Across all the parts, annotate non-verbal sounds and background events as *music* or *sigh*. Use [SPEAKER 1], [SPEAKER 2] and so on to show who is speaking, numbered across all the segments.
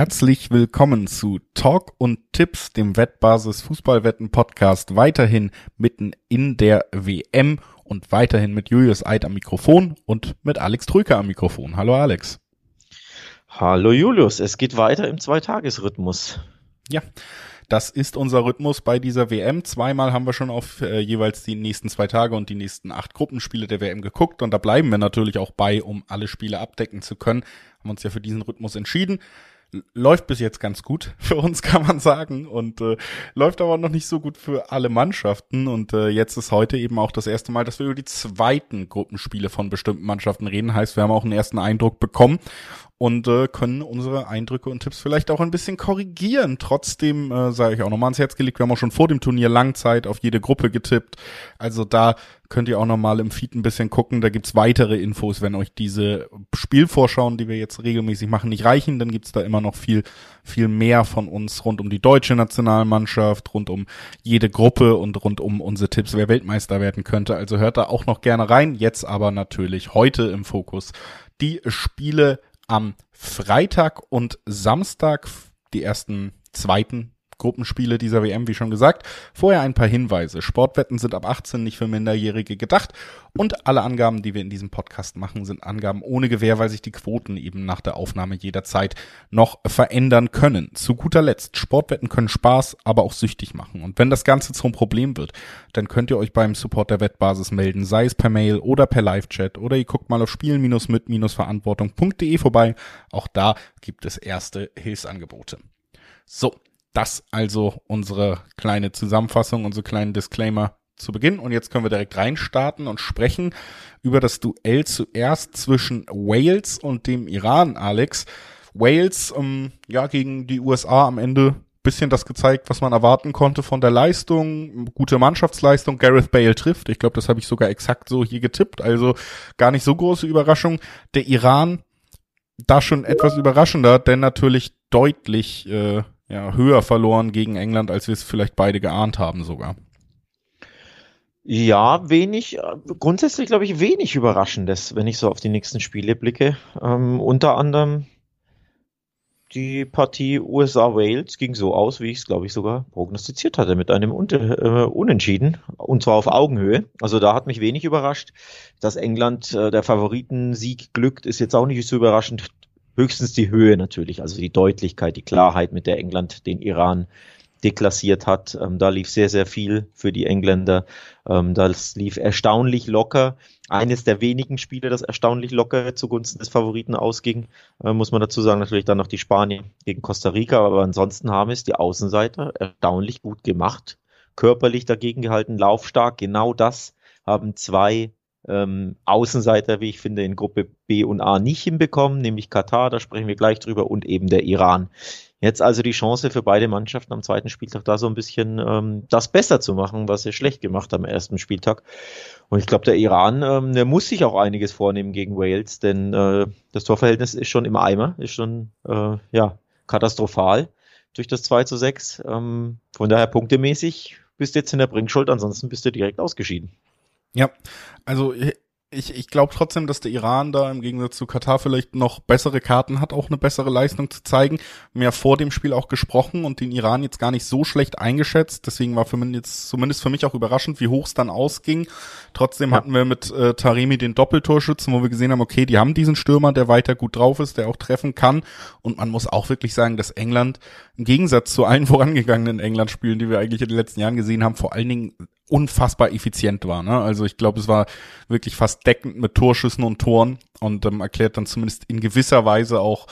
[SPEAKER 1] Herzlich willkommen zu Talk und Tipps, dem Wettbasis Fußballwetten Podcast, weiterhin mitten in der WM und weiterhin mit Julius Eid am Mikrofon und mit Alex Trüker am Mikrofon. Hallo Alex.
[SPEAKER 2] Hallo Julius, es geht weiter im Zweitagesrhythmus.
[SPEAKER 1] Ja, das ist unser Rhythmus bei dieser WM. Zweimal haben wir schon auf äh, jeweils die nächsten zwei Tage und die nächsten acht Gruppenspiele der WM geguckt und da bleiben wir natürlich auch bei, um alle Spiele abdecken zu können. Haben uns ja für diesen Rhythmus entschieden läuft bis jetzt ganz gut *laughs* für uns, kann man sagen. Und äh, läuft aber noch nicht so gut für alle Mannschaften. Und äh, jetzt ist heute eben auch das erste Mal, dass wir über die zweiten Gruppenspiele von bestimmten Mannschaften reden. Heißt, wir haben auch einen ersten Eindruck bekommen und äh, können unsere Eindrücke und Tipps vielleicht auch ein bisschen korrigieren. Trotzdem äh, sei ich auch nochmal ans Herz gelegt, wir haben auch schon vor dem Turnier Langzeit auf jede Gruppe getippt. Also da könnt ihr auch nochmal im Feed ein bisschen gucken. Da gibt's weitere Infos, wenn euch diese Spielvorschauen, die wir jetzt regelmäßig machen, nicht reichen, dann gibt's da immer noch viel, viel mehr von uns rund um die deutsche Nationalmannschaft, rund um jede Gruppe und rund um unsere Tipps, wer Weltmeister werden könnte. Also hört da auch noch gerne rein. Jetzt aber natürlich heute im Fokus die Spiele am Freitag und Samstag die ersten zweiten Gruppenspiele dieser WM, wie schon gesagt. Vorher ein paar Hinweise. Sportwetten sind ab 18 nicht für Minderjährige gedacht und alle Angaben, die wir in diesem Podcast machen, sind Angaben ohne Gewähr, weil sich die Quoten eben nach der Aufnahme jederzeit noch verändern können. Zu guter Letzt, Sportwetten können Spaß, aber auch süchtig machen. Und wenn das Ganze zum Problem wird, dann könnt ihr euch beim Support der Wettbasis melden, sei es per Mail oder per Live-Chat oder ihr guckt mal auf spielen-mit-verantwortung.de vorbei. Auch da gibt es erste Hilfsangebote. So, das also unsere kleine Zusammenfassung, unsere kleinen Disclaimer zu Beginn. Und jetzt können wir direkt reinstarten und sprechen über das Duell zuerst zwischen Wales und dem Iran, Alex. Wales, ähm, ja, gegen die USA am Ende bisschen das gezeigt, was man erwarten konnte von der Leistung, gute Mannschaftsleistung. Gareth Bale trifft. Ich glaube, das habe ich sogar exakt so hier getippt. Also gar nicht so große Überraschung. Der Iran da schon etwas überraschender, denn natürlich deutlich äh, ja, höher verloren gegen England, als wir es vielleicht beide geahnt haben sogar.
[SPEAKER 2] Ja, wenig, grundsätzlich glaube ich wenig Überraschendes, wenn ich so auf die nächsten Spiele blicke. Ähm, unter anderem die Partie USA-Wales ging so aus, wie ich es glaube ich sogar prognostiziert hatte, mit einem Unter äh, Unentschieden und zwar auf Augenhöhe. Also da hat mich wenig überrascht. Dass England äh, der Favoritensieg glückt, ist jetzt auch nicht so überraschend höchstens die Höhe natürlich, also die Deutlichkeit, die Klarheit, mit der England den Iran deklassiert hat. Ähm, da lief sehr, sehr viel für die Engländer. Ähm, das lief erstaunlich locker. Eines der wenigen Spiele, das erstaunlich locker zugunsten des Favoriten ausging, äh, muss man dazu sagen. Natürlich dann noch die Spanier gegen Costa Rica, aber ansonsten haben es die Außenseiter erstaunlich gut gemacht. Körperlich dagegen gehalten, laufstark. Genau das haben zwei ähm, Außenseiter, wie ich finde, in Gruppe B und A nicht hinbekommen, nämlich Katar, da sprechen wir gleich drüber, und eben der Iran. Jetzt also die Chance für beide Mannschaften am zweiten Spieltag da so ein bisschen ähm, das besser zu machen, was sie schlecht gemacht haben am ersten Spieltag. Und ich glaube, der Iran, ähm, der muss sich auch einiges vornehmen gegen Wales, denn äh, das Torverhältnis ist schon im Eimer, ist schon äh, ja katastrophal durch das 2 zu 6. Ähm, von daher punktemäßig bist du jetzt in der Bringschuld, ansonsten bist du direkt ausgeschieden.
[SPEAKER 1] Ja, also ich, ich glaube trotzdem, dass der Iran da im Gegensatz zu Katar vielleicht noch bessere Karten hat, auch eine bessere Leistung zu zeigen. Wir haben vor dem Spiel auch gesprochen und den Iran jetzt gar nicht so schlecht eingeschätzt. Deswegen war für mich jetzt zumindest für mich auch überraschend, wie hoch es dann ausging. Trotzdem ja. hatten wir mit äh, Taremi den Doppeltorschützen, wo wir gesehen haben, okay, die haben diesen Stürmer, der weiter gut drauf ist, der auch treffen kann. Und man muss auch wirklich sagen, dass England im Gegensatz zu allen *laughs* vorangegangenen England-Spielen, die wir eigentlich in den letzten Jahren gesehen haben, vor allen Dingen unfassbar effizient war. Ne? Also ich glaube, es war wirklich fast deckend mit Torschüssen und Toren und ähm, erklärt dann zumindest in gewisser Weise auch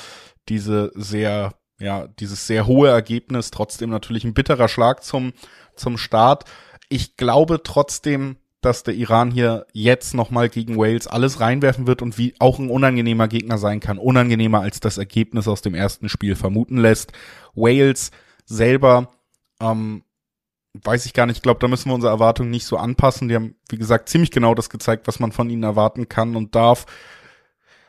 [SPEAKER 1] diese sehr, ja, dieses sehr hohe Ergebnis. Trotzdem natürlich ein bitterer Schlag zum, zum Start. Ich glaube trotzdem, dass der Iran hier jetzt nochmal gegen Wales alles reinwerfen wird und wie auch ein unangenehmer Gegner sein kann. Unangenehmer als das Ergebnis aus dem ersten Spiel vermuten lässt. Wales selber ähm, weiß ich gar nicht. Ich glaube, da müssen wir unsere Erwartungen nicht so anpassen. Die haben, wie gesagt, ziemlich genau das gezeigt, was man von ihnen erwarten kann und darf.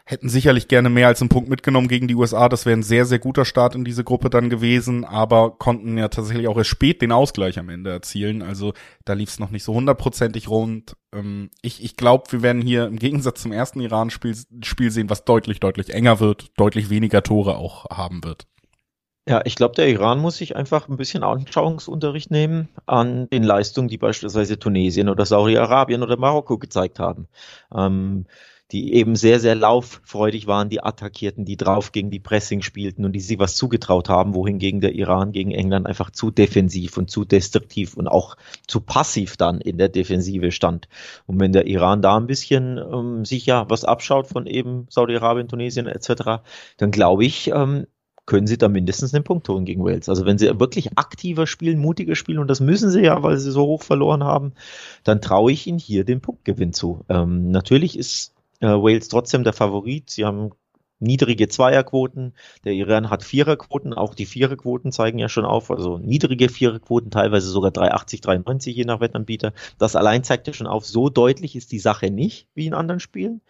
[SPEAKER 1] Hätten sicherlich gerne mehr als einen Punkt mitgenommen gegen die USA. Das wäre ein sehr, sehr guter Start in diese Gruppe dann gewesen, aber konnten ja tatsächlich auch erst spät den Ausgleich am Ende erzielen. Also da lief es noch nicht so hundertprozentig rund. Ähm, ich ich glaube, wir werden hier im Gegensatz zum ersten Iran-Spiel Spiel sehen, was deutlich, deutlich enger wird, deutlich weniger Tore auch haben wird.
[SPEAKER 2] Ja, ich glaube, der Iran muss sich einfach ein bisschen Anschauungsunterricht nehmen an den Leistungen, die beispielsweise Tunesien oder Saudi-Arabien oder Marokko gezeigt haben. Ähm, die eben sehr, sehr lauffreudig waren, die attackierten, die draufgingen, die Pressing spielten und die sich was zugetraut haben, wohingegen der Iran gegen England einfach zu defensiv und zu destruktiv und auch zu passiv dann in der Defensive stand. Und wenn der Iran da ein bisschen ähm, sich ja was abschaut von eben Saudi-Arabien, Tunesien etc., dann glaube ich, ähm, können sie da mindestens einen Punkt holen gegen Wales. Also wenn sie wirklich aktiver spielen, mutiger spielen, und das müssen sie ja, weil sie so hoch verloren haben, dann traue ich ihnen hier den Punktgewinn zu. Ähm, natürlich ist äh, Wales trotzdem der Favorit. Sie haben niedrige Zweierquoten. Der Iran hat Viererquoten. Auch die Viererquoten zeigen ja schon auf, also niedrige Viererquoten, teilweise sogar 380, 390 je nach Wettanbieter. Das allein zeigt ja schon auf, so deutlich ist die Sache nicht wie in anderen Spielen.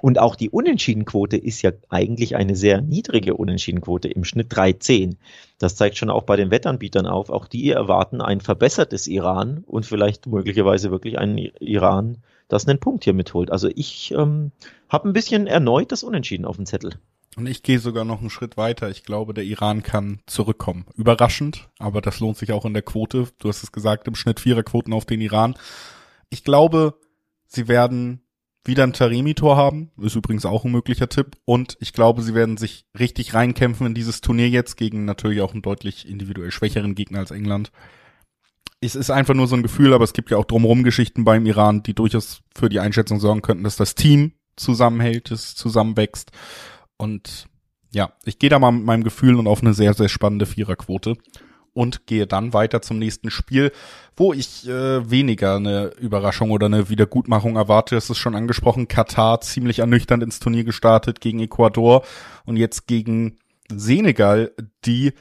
[SPEAKER 2] Und auch die Unentschiedenquote ist ja eigentlich eine sehr niedrige Unentschiedenquote, im Schnitt 310. Das zeigt schon auch bei den Wettanbietern auf. Auch die erwarten ein verbessertes Iran und vielleicht möglicherweise wirklich einen Iran, das einen Punkt hier mitholt. Also ich ähm, habe ein bisschen erneut das Unentschieden auf dem Zettel.
[SPEAKER 1] Und ich gehe sogar noch einen Schritt weiter. Ich glaube, der Iran kann zurückkommen. Überraschend, aber das lohnt sich auch in der Quote. Du hast es gesagt, im Schnitt Viererquoten auf den Iran. Ich glaube, sie werden wieder ein Taremi-Tor haben. Ist übrigens auch ein möglicher Tipp. Und ich glaube, sie werden sich richtig reinkämpfen in dieses Turnier jetzt gegen natürlich auch einen deutlich individuell schwächeren Gegner als England es ist einfach nur so ein Gefühl, aber es gibt ja auch drumherum Geschichten beim Iran, die durchaus für die Einschätzung sorgen könnten, dass das Team zusammenhält, es zusammenwächst. Und ja, ich gehe da mal mit meinem Gefühl und auf eine sehr, sehr spannende Viererquote und gehe dann weiter zum nächsten Spiel, wo ich äh, weniger eine Überraschung oder eine Wiedergutmachung erwarte. Das ist schon angesprochen. Katar ziemlich ernüchternd ins Turnier gestartet gegen Ecuador und jetzt gegen Senegal, die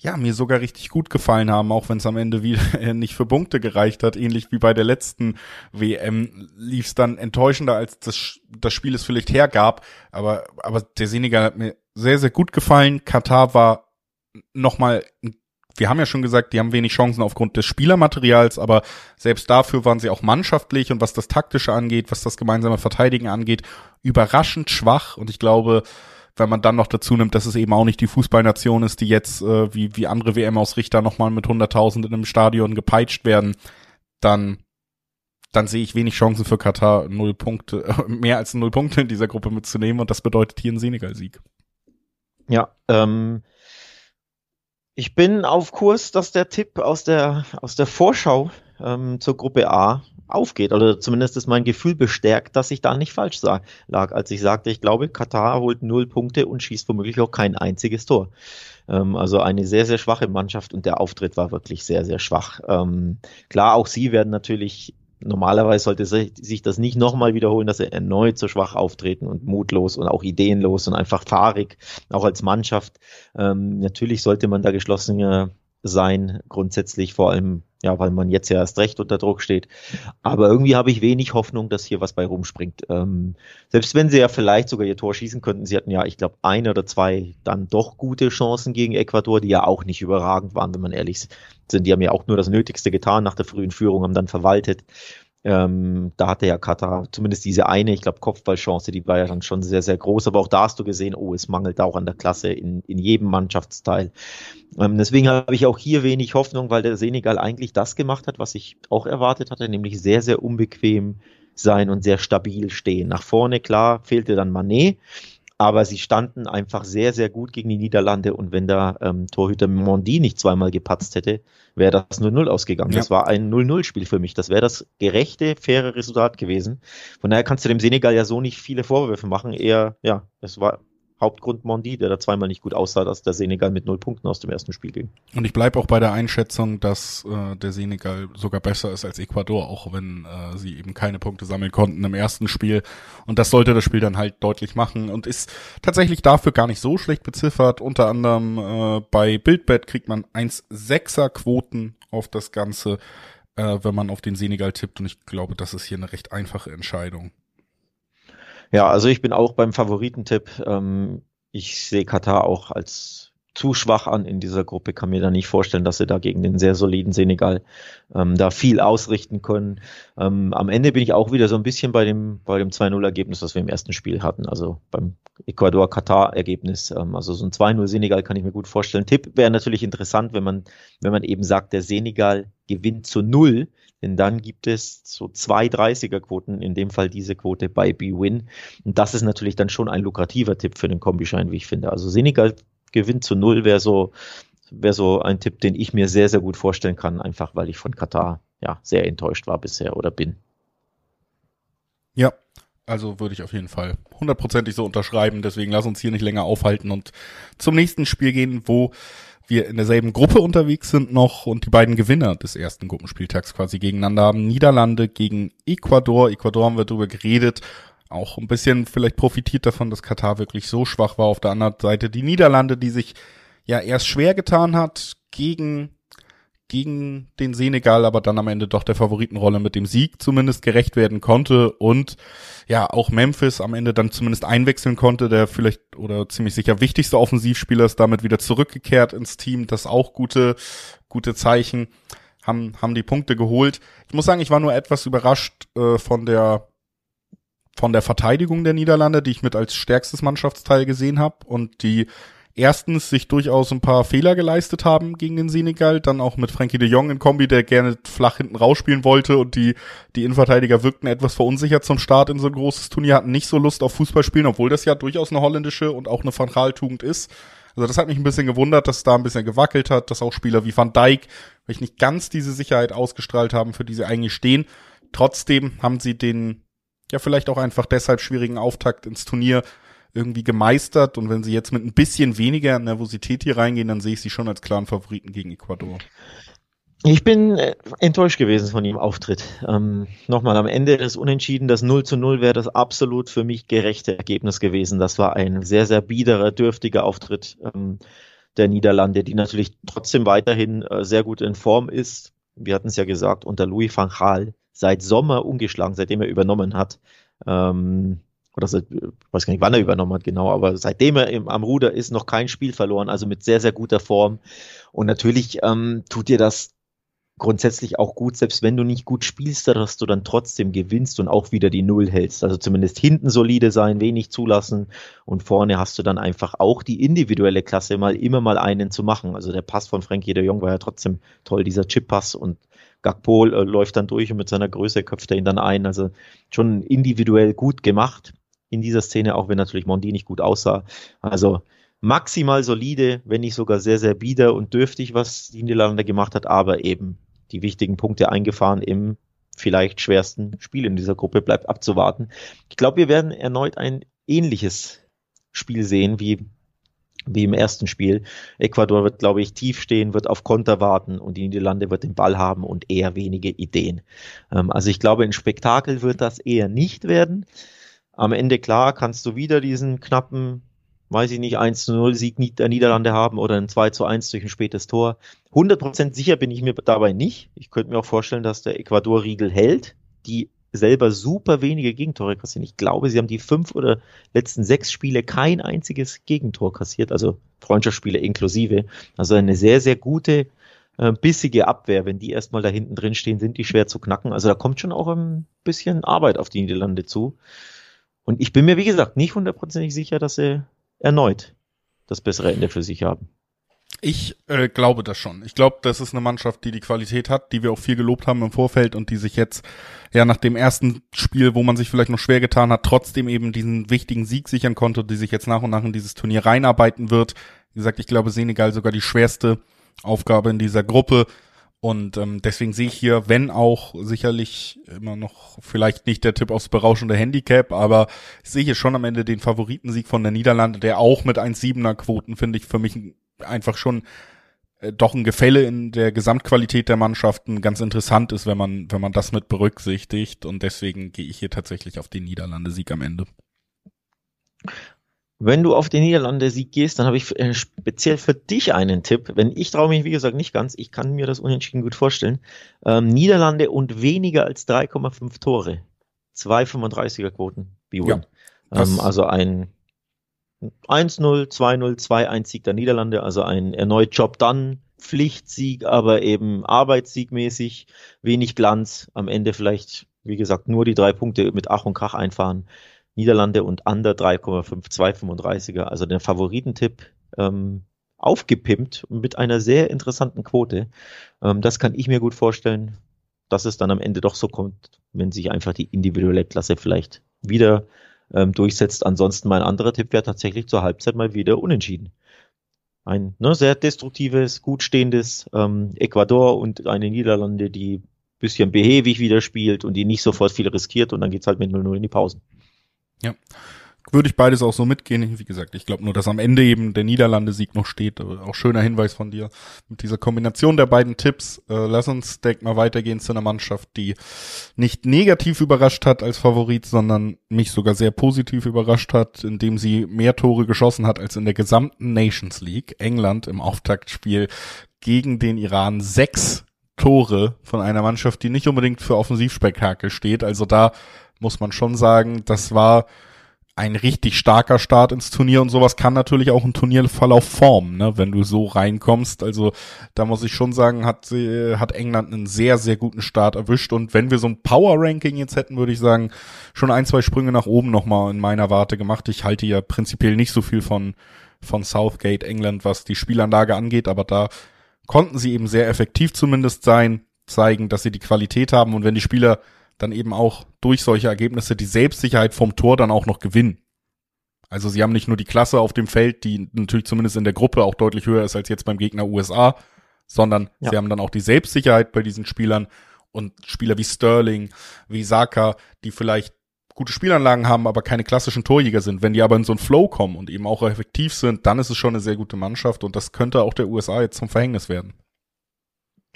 [SPEAKER 1] ja, mir sogar richtig gut gefallen haben, auch wenn es am Ende wieder *laughs* nicht für Punkte gereicht hat, ähnlich wie bei der letzten WM, lief es dann enttäuschender, als das, das Spiel es vielleicht hergab. Aber, aber der Senegal hat mir sehr, sehr gut gefallen. Katar war nochmal, wir haben ja schon gesagt, die haben wenig Chancen aufgrund des Spielermaterials, aber selbst dafür waren sie auch mannschaftlich und was das Taktische angeht, was das gemeinsame Verteidigen angeht, überraschend schwach. Und ich glaube, wenn man dann noch dazu nimmt, dass es eben auch nicht die Fußballnation ist, die jetzt äh, wie, wie andere WM-Ausrichter nochmal mit 100.000 in einem Stadion gepeitscht werden, dann, dann sehe ich wenig Chancen für Katar, null Punkte, *laughs* mehr als null Punkte in dieser Gruppe mitzunehmen und das bedeutet hier ein Senegal-Sieg.
[SPEAKER 2] Ja, ähm, ich bin auf Kurs, dass der Tipp aus der, aus der Vorschau ähm, zur Gruppe A aufgeht. Oder zumindest ist mein Gefühl bestärkt, dass ich da nicht falsch lag, als ich sagte, ich glaube, Katar holt null Punkte und schießt womöglich auch kein einziges Tor. Ähm, also eine sehr, sehr schwache Mannschaft und der Auftritt war wirklich sehr, sehr schwach. Ähm, klar, auch sie werden natürlich normalerweise sollte sich das nicht nochmal wiederholen, dass sie erneut so schwach auftreten und mutlos und auch ideenlos und einfach fahrig, auch als Mannschaft. Ähm, natürlich sollte man da geschlossener sein, grundsätzlich vor allem ja, weil man jetzt ja erst recht unter Druck steht. Aber irgendwie habe ich wenig Hoffnung, dass hier was bei rumspringt. Ähm, selbst wenn sie ja vielleicht sogar ihr Tor schießen könnten, sie hatten ja, ich glaube, ein oder zwei dann doch gute Chancen gegen Ecuador, die ja auch nicht überragend waren, wenn man ehrlich sind. Die haben ja auch nur das Nötigste getan nach der frühen Führung, haben dann verwaltet. Ähm, da hatte ja Katar zumindest diese eine, ich glaube, Kopfballchance, die war ja dann schon sehr, sehr groß. Aber auch da hast du gesehen, oh, es mangelt auch an der Klasse in, in jedem Mannschaftsteil. Ähm, deswegen habe ich auch hier wenig Hoffnung, weil der Senegal eigentlich das gemacht hat, was ich auch erwartet hatte, nämlich sehr, sehr unbequem sein und sehr stabil stehen. Nach vorne, klar, fehlte dann Manet aber sie standen einfach sehr, sehr gut gegen die Niederlande und wenn der ähm, Torhüter Mondi nicht zweimal gepatzt hätte, wäre das 0-0 ausgegangen. Ja. Das war ein 0-0-Spiel für mich. Das wäre das gerechte, faire Resultat gewesen. Von daher kannst du dem Senegal ja so nicht viele Vorwürfe machen. Eher, ja, es war Hauptgrund Mondi, der da zweimal nicht gut aussah, dass der Senegal mit null Punkten aus dem ersten Spiel ging.
[SPEAKER 1] Und ich bleibe auch bei der Einschätzung, dass äh, der Senegal sogar besser ist als Ecuador, auch wenn äh, sie eben keine Punkte sammeln konnten im ersten Spiel. Und das sollte das Spiel dann halt deutlich machen und ist tatsächlich dafür gar nicht so schlecht beziffert. Unter anderem äh, bei Bildbett kriegt man 1,6er Quoten auf das Ganze, äh, wenn man auf den Senegal tippt. Und ich glaube, das ist hier eine recht einfache Entscheidung.
[SPEAKER 2] Ja, also ich bin auch beim Favoritentipp. Ähm, ich sehe Katar auch als zu schwach an in dieser Gruppe. Kann mir da nicht vorstellen, dass sie da gegen den sehr soliden Senegal ähm, da viel ausrichten können. Ähm, am Ende bin ich auch wieder so ein bisschen bei dem, bei dem 2-0-Ergebnis, was wir im ersten Spiel hatten, also beim Ecuador-Katar-Ergebnis. Ähm, also so ein 2-0 Senegal kann ich mir gut vorstellen. Tipp wäre natürlich interessant, wenn man, wenn man eben sagt, der Senegal gewinnt zu null, denn dann gibt es so zwei 30er-Quoten, in dem Fall diese Quote bei B-Win. Und das ist natürlich dann schon ein lukrativer Tipp für den Kombischein, wie ich finde. Also Senegal gewinnt zu null wäre so, wäre so ein Tipp, den ich mir sehr, sehr gut vorstellen kann, einfach weil ich von Katar ja sehr enttäuscht war bisher oder bin.
[SPEAKER 1] Ja, also würde ich auf jeden Fall hundertprozentig so unterschreiben. Deswegen lass uns hier nicht länger aufhalten und zum nächsten Spiel gehen, wo wir in derselben Gruppe unterwegs sind noch und die beiden Gewinner des ersten Gruppenspieltags quasi gegeneinander haben. Niederlande gegen Ecuador. Ecuador haben wir darüber geredet auch ein bisschen vielleicht profitiert davon, dass Katar wirklich so schwach war. Auf der anderen Seite die Niederlande, die sich ja erst schwer getan hat gegen gegen den Senegal, aber dann am Ende doch der Favoritenrolle mit dem Sieg zumindest gerecht werden konnte und ja, auch Memphis am Ende dann zumindest einwechseln konnte, der vielleicht oder ziemlich sicher wichtigste Offensivspieler ist damit wieder zurückgekehrt ins Team, das auch gute, gute Zeichen, haben, haben die Punkte geholt. Ich muss sagen, ich war nur etwas überrascht äh, von der von der Verteidigung der Niederlande, die ich mit als stärkstes Mannschaftsteil gesehen habe und die erstens sich durchaus ein paar Fehler geleistet haben gegen den Senegal, dann auch mit Frankie de Jong in Kombi, der gerne flach hinten rausspielen wollte und die, die Innenverteidiger wirkten etwas verunsichert zum Start in so ein großes Turnier, hatten nicht so Lust auf Fußball spielen, obwohl das ja durchaus eine holländische und auch eine Van ist. Also das hat mich ein bisschen gewundert, dass da ein bisschen gewackelt hat, dass auch Spieler wie Van Dijk, weil nicht ganz diese Sicherheit ausgestrahlt haben, für die sie eigentlich stehen. Trotzdem haben sie den ja vielleicht auch einfach deshalb schwierigen Auftakt ins Turnier irgendwie gemeistert. Und wenn sie jetzt mit ein bisschen weniger Nervosität hier reingehen, dann sehe ich sie schon als klaren Favoriten gegen Ecuador.
[SPEAKER 2] Ich bin äh, enttäuscht gewesen von ihrem Auftritt. Ähm, Nochmal am Ende des Unentschieden, das 0 zu 0 wäre das absolut für mich gerechte Ergebnis gewesen. Das war ein sehr, sehr biederer, dürftiger Auftritt ähm, der Niederlande, die natürlich trotzdem weiterhin äh, sehr gut in Form ist. Wir hatten es ja gesagt, unter Louis van Gaal seit Sommer ungeschlagen, seitdem er übernommen hat. Ähm, oder seit, ich weiß gar nicht, wann er übernommen hat, genau, aber seitdem er im, am Ruder ist, noch kein Spiel verloren, also mit sehr, sehr guter Form. Und natürlich ähm, tut dir das grundsätzlich auch gut, selbst wenn du nicht gut spielst, dass du dann trotzdem gewinnst und auch wieder die Null hältst. Also zumindest hinten solide sein, wenig zulassen und vorne hast du dann einfach auch die individuelle Klasse mal immer mal einen zu machen. Also der Pass von Frankie de Jong war ja trotzdem toll, dieser Chip-Pass und Gagpo äh, läuft dann durch und mit seiner Größe köpft er ihn dann ein. Also schon individuell gut gemacht in dieser Szene, auch wenn natürlich Mondi nicht gut aussah. Also maximal solide, wenn nicht sogar sehr, sehr bieder und dürftig, was die Niederlande gemacht hat, aber eben die wichtigen Punkte eingefahren im vielleicht schwersten Spiel in dieser Gruppe, bleibt abzuwarten. Ich glaube, wir werden erneut ein ähnliches Spiel sehen wie wie im ersten Spiel. Ecuador wird, glaube ich, tief stehen, wird auf Konter warten und die Niederlande wird den Ball haben und eher wenige Ideen. Ähm, also ich glaube, ein Spektakel wird das eher nicht werden. Am Ende, klar, kannst du wieder diesen knappen, weiß ich nicht, 1 zu 0 Sieg der Niederlande haben oder ein 2 zu 1 durch ein spätes Tor. 100% sicher bin ich mir dabei nicht. Ich könnte mir auch vorstellen, dass der Ecuador-Riegel hält. Die selber super wenige Gegentore kassieren. Ich glaube, sie haben die fünf oder letzten sechs Spiele kein einziges Gegentor kassiert, also Freundschaftsspiele inklusive. Also eine sehr, sehr gute, äh, bissige Abwehr. Wenn die erstmal da hinten drin stehen, sind die schwer zu knacken. Also da kommt schon auch ein bisschen Arbeit auf die Niederlande zu. Und ich bin mir, wie gesagt, nicht hundertprozentig sicher, dass sie erneut das bessere Ende für sich haben.
[SPEAKER 1] Ich äh, glaube das schon. Ich glaube, das ist eine Mannschaft, die die Qualität hat, die wir auch viel gelobt haben im Vorfeld und die sich jetzt ja nach dem ersten Spiel, wo man sich vielleicht noch schwer getan hat, trotzdem eben diesen wichtigen Sieg sichern konnte, die sich jetzt nach und nach in dieses Turnier reinarbeiten wird. Wie gesagt, ich glaube, Senegal sogar die schwerste Aufgabe in dieser Gruppe. Und ähm, deswegen sehe ich hier, wenn auch sicherlich immer noch vielleicht nicht der Tipp aufs berauschende Handicap, aber ich sehe hier schon am Ende den Favoritensieg von der Niederlande, der auch mit 1,7er Quoten, finde ich, für mich einfach schon äh, doch ein Gefälle in der Gesamtqualität der Mannschaften ganz interessant ist, wenn man, wenn man das mit berücksichtigt. Und deswegen gehe ich hier tatsächlich auf den Niederlande-Sieg am Ende.
[SPEAKER 2] Wenn du auf den Niederlande-Sieg gehst, dann habe ich äh, speziell für dich einen Tipp. Wenn ich traue mich, wie gesagt, nicht ganz. Ich kann mir das unentschieden gut vorstellen. Ähm, Niederlande und weniger als 3,5 Tore. 2,35er Quoten. Ja, ähm, also ein 1-0, 2-0, 2-1 Sieg der Niederlande, also ein erneut Job dann, Pflichtsieg, aber eben Arbeitssiegmäßig, wenig Glanz, am Ende vielleicht, wie gesagt, nur die drei Punkte mit Ach und Krach einfahren. Niederlande und Under 3,5, 2,35er, also der Favoritentipp ähm, aufgepimpt mit einer sehr interessanten Quote. Ähm, das kann ich mir gut vorstellen, dass es dann am Ende doch so kommt, wenn sich einfach die individuelle Klasse vielleicht wieder ähm, durchsetzt. Ansonsten mein anderer Tipp wäre tatsächlich zur Halbzeit mal wieder unentschieden. Ein ne, sehr destruktives, gut stehendes ähm, Ecuador und eine Niederlande, die bisschen behäbig wieder spielt und die nicht sofort viel riskiert und dann geht's halt mit 0-0 in die Pausen.
[SPEAKER 1] Ja würde ich beides auch so mitgehen. Wie gesagt, ich glaube nur, dass am Ende eben der Niederlande-Sieg noch steht. Auch schöner Hinweis von dir mit dieser Kombination der beiden Tipps. Äh, lass uns direkt mal weitergehen zu einer Mannschaft, die nicht negativ überrascht hat als Favorit, sondern mich sogar sehr positiv überrascht hat, indem sie mehr Tore geschossen hat als in der gesamten Nations League. England im Auftaktspiel gegen den Iran sechs Tore von einer Mannschaft, die nicht unbedingt für Offensivspektakel steht. Also da muss man schon sagen, das war ein richtig starker Start ins Turnier und sowas kann natürlich auch ein Turnierverlauf formen, ne, wenn du so reinkommst. Also da muss ich schon sagen, hat, hat England einen sehr, sehr guten Start erwischt und wenn wir so ein Power-Ranking jetzt hätten, würde ich sagen, schon ein, zwei Sprünge nach oben nochmal in meiner Warte gemacht. Ich halte ja prinzipiell nicht so viel von, von Southgate England, was die Spielanlage angeht, aber da konnten sie eben sehr effektiv zumindest sein, zeigen, dass sie die Qualität haben und wenn die Spieler dann eben auch durch solche Ergebnisse die Selbstsicherheit vom Tor dann auch noch gewinnen. Also sie haben nicht nur die Klasse auf dem Feld, die natürlich zumindest in der Gruppe auch deutlich höher ist als jetzt beim Gegner USA, sondern ja. sie haben dann auch die Selbstsicherheit bei diesen Spielern und Spieler wie Sterling, wie Saka, die vielleicht gute Spielanlagen haben, aber keine klassischen Torjäger sind. Wenn die aber in so einen Flow kommen und eben auch effektiv sind, dann ist es schon eine sehr gute Mannschaft und das könnte auch der USA jetzt zum Verhängnis werden.